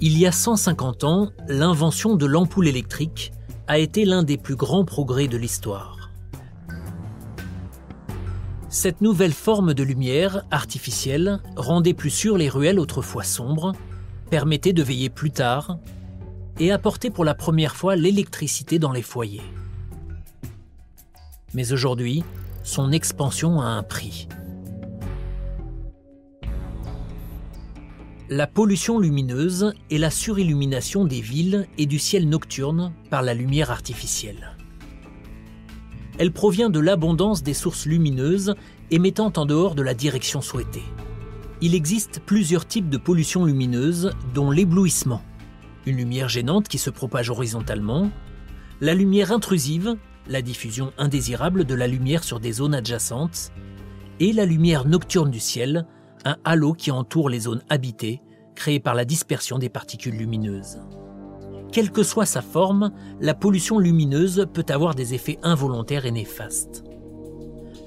Il y a 150 ans, l'invention de l'ampoule électrique a été l'un des plus grands progrès de l'histoire. Cette nouvelle forme de lumière artificielle rendait plus sûres les ruelles autrefois sombres, permettait de veiller plus tard et apportait pour la première fois l'électricité dans les foyers. Mais aujourd'hui, son expansion a un prix. La pollution lumineuse est la surillumination des villes et du ciel nocturne par la lumière artificielle. Elle provient de l'abondance des sources lumineuses émettant en dehors de la direction souhaitée. Il existe plusieurs types de pollution lumineuse, dont l'éblouissement, une lumière gênante qui se propage horizontalement, la lumière intrusive, la diffusion indésirable de la lumière sur des zones adjacentes, et la lumière nocturne du ciel, un halo qui entoure les zones habitées, créées par la dispersion des particules lumineuses. Quelle que soit sa forme, la pollution lumineuse peut avoir des effets involontaires et néfastes.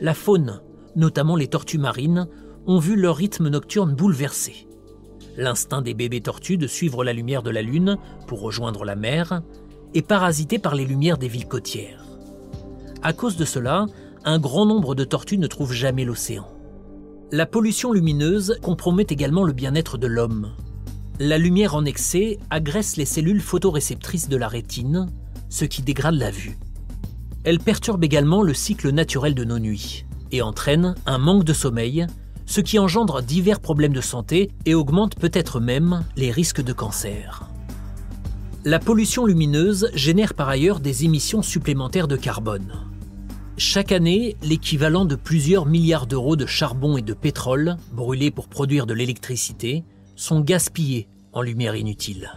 La faune, notamment les tortues marines, ont vu leur rythme nocturne bouleversé. L'instinct des bébés tortues de suivre la lumière de la Lune pour rejoindre la mer est parasité par les lumières des villes côtières. À cause de cela, un grand nombre de tortues ne trouvent jamais l'océan. La pollution lumineuse compromet également le bien-être de l'homme. La lumière en excès agresse les cellules photoréceptrices de la rétine, ce qui dégrade la vue. Elle perturbe également le cycle naturel de nos nuits et entraîne un manque de sommeil, ce qui engendre divers problèmes de santé et augmente peut-être même les risques de cancer. La pollution lumineuse génère par ailleurs des émissions supplémentaires de carbone. Chaque année, l'équivalent de plusieurs milliards d'euros de charbon et de pétrole, brûlés pour produire de l'électricité, sont gaspillés en lumière inutile.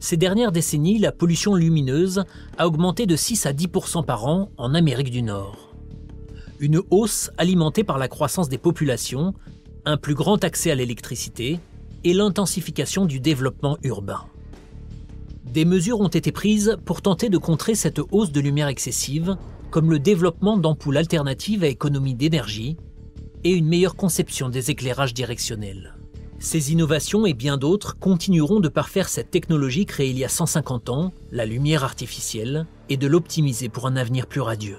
Ces dernières décennies, la pollution lumineuse a augmenté de 6 à 10% par an en Amérique du Nord. Une hausse alimentée par la croissance des populations, un plus grand accès à l'électricité et l'intensification du développement urbain. Des mesures ont été prises pour tenter de contrer cette hausse de lumière excessive, comme le développement d'ampoules alternatives à économie d'énergie et une meilleure conception des éclairages directionnels. Ces innovations et bien d'autres continueront de parfaire cette technologie créée il y a 150 ans, la lumière artificielle, et de l'optimiser pour un avenir plus radieux.